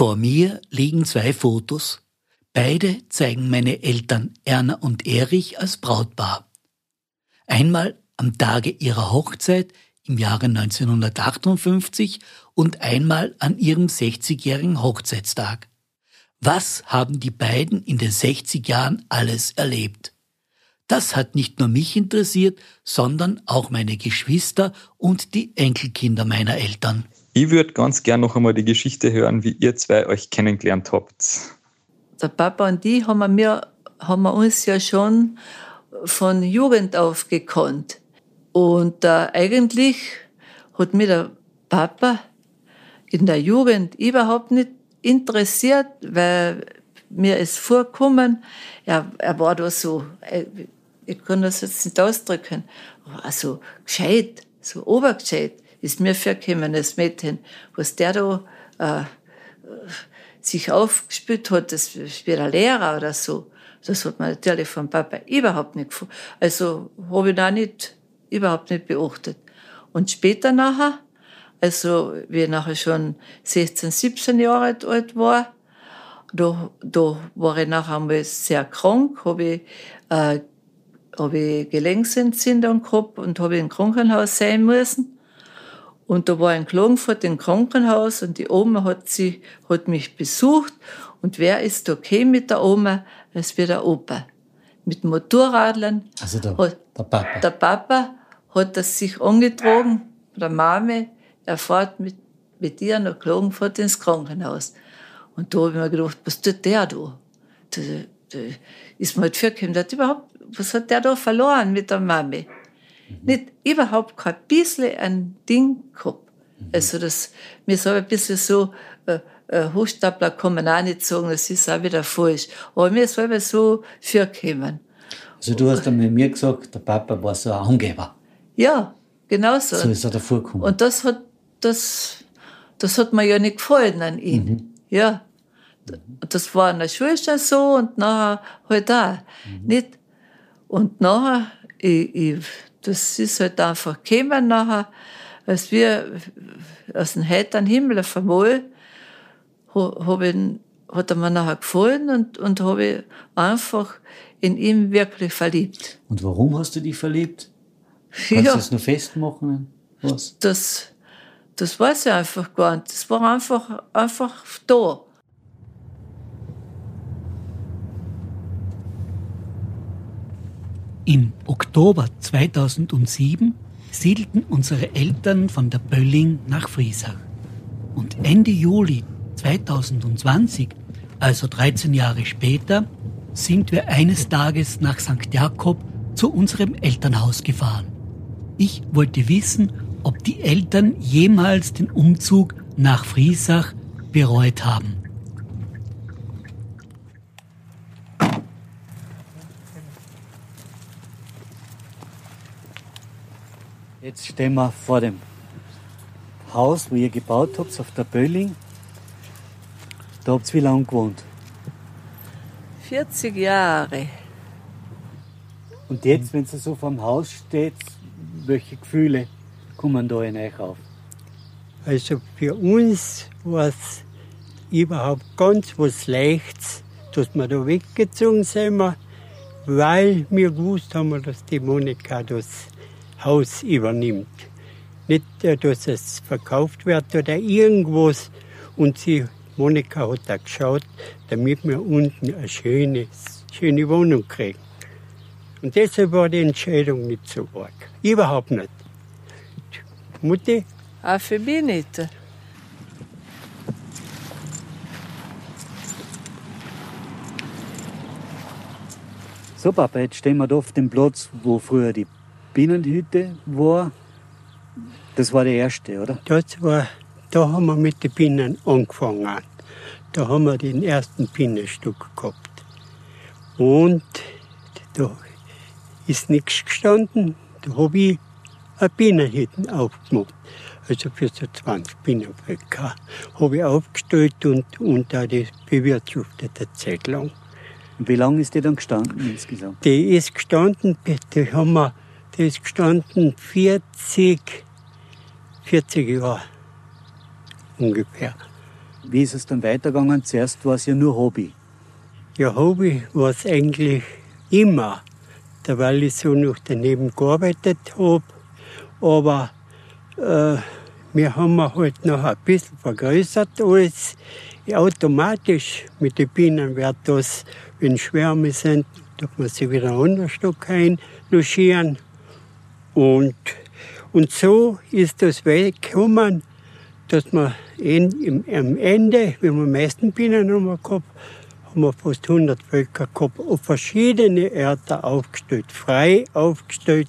Vor mir liegen zwei Fotos. Beide zeigen meine Eltern Erna und Erich als Brautpaar. Einmal am Tage ihrer Hochzeit im Jahre 1958 und einmal an ihrem 60-jährigen Hochzeitstag. Was haben die beiden in den 60 Jahren alles erlebt? Das hat nicht nur mich interessiert, sondern auch meine Geschwister und die Enkelkinder meiner Eltern. Ich würde ganz gern noch einmal die Geschichte hören, wie ihr zwei euch kennengelernt habt. Der Papa und ich haben wir, haben wir uns ja schon von Jugend auf gekonnt. Und äh, eigentlich hat mich der Papa in der Jugend überhaupt nicht interessiert, weil mir ist vorkommen, er, er war da so, äh, ich kann das jetzt nicht ausdrücken, also gescheit, so obergescheit ist mir vorgekommen, das Mädchen, was der da äh, sich aufgespielt hat, das wie ein Lehrer oder so. Das hat man natürlich vom Papa überhaupt nicht gefunden. Also habe ich da nicht, überhaupt nicht beachtet. Und später nachher, also wie ich nachher schon 16, 17 Jahre alt war, da, da war ich nachher einmal sehr krank, habe ich, äh, hab ich Gelenksentzündung gehabt und habe im Krankenhaus sein müssen. Und da war ein Klagenfurt im Krankenhaus und die Oma hat, sie, hat mich besucht. Und wer ist da gekommen mit der Oma? Es wird der Opa. Mit Motorradlern. Also der, hat, der Papa. Der Papa hat das sich angetragen, der Mame, er fährt mit, mit ihr nach Klagenfurt ins Krankenhaus. Und da habe ich mir gedacht, was tut der da? Da, da ist mir halt vorgekommen, der hat überhaupt, was hat der da verloren mit der Mame? Mhm. Nicht überhaupt kein bisschen ein Ding gehabt. Mhm. Also das, mir aber ein bisschen so, äh, äh, Hochstapler kann man auch nicht sagen, das ist auch wieder falsch. Aber mir ist aber so vorgekommen. Also du hast dann mit mir gesagt, der Papa war so ein Angeber. Ja, genau so. So ist er davor gekommen. Und das hat, das, das hat mir ja nicht gefallen an ihm. Mhm. Ja. Das war in der Schule schon so und nachher halt auch. Mhm. Nicht? Und nachher, ich, ich, das ist halt einfach gekommen nachher, als wir aus dem heiteren Himmel auf einmal, hab ich, hat er mir nachher gefallen und, und habe ich einfach in ihm wirklich verliebt. Und warum hast du dich verliebt? Kannst ja, du das nur festmachen? Was? Das, das weiß ich einfach gar nicht. Das war einfach, einfach da. Im Oktober 2007 siedelten unsere Eltern von der Bölling nach Friesach. Und Ende Juli 2020, also 13 Jahre später, sind wir eines Tages nach St. Jakob zu unserem Elternhaus gefahren. Ich wollte wissen, ob die Eltern jemals den Umzug nach Friesach bereut haben. Jetzt stehen wir vor dem Haus, wo ihr gebaut habt, auf der Bölling. Da habt ihr wie lange gewohnt? 40 Jahre. Und jetzt, wenn ihr so vor dem Haus steht, welche Gefühle kommen da in euch auf? Also für uns war es überhaupt ganz was Leichtes, dass wir da weggezogen sind, weil wir gewusst haben, dass die Monika das Haus übernimmt. Nicht, dass es verkauft wird oder irgendwas. Und sie, Monika hat da geschaut, damit wir unten eine schöne, schöne Wohnung kriegen. Und deshalb war die Entscheidung nicht so arg. Überhaupt nicht. Mutti? Auch für mich nicht. So, Papa, jetzt stehen wir da auf dem Platz, wo früher die Bienenhütte war. Das war der erste, oder? Das war, da haben wir mit den Bienen angefangen. Da haben wir den ersten Bienenstock gehabt. Und da ist nichts gestanden. Da habe ich eine Bienenhütte aufgemacht. Also für so 20 Bienenvölker. Habe ich aufgestellt und, und auch das bewirtschaftet eine Zeit lang. Wie lange ist die dann gestanden insgesamt? Die ist gestanden, die haben wir der ist gestanden 40, 40 Jahre ungefähr. Wie ist es dann weitergegangen? Zuerst war es ja nur Hobby. Ja, Hobby war es eigentlich immer, da weil ich so noch daneben gearbeitet habe. Aber äh, wir haben halt noch ein bisschen vergrößert alles. Automatisch mit den Bienen wird das, wenn Schwärme sind, darf man sie wieder anders einlogieren. Und, und so ist das weggekommen, dass wir in, am Ende, wenn wir meisten Bienen haben gehabt, haben wir fast 100 Völker gehabt, auf verschiedene Orte aufgestellt, frei aufgestellt.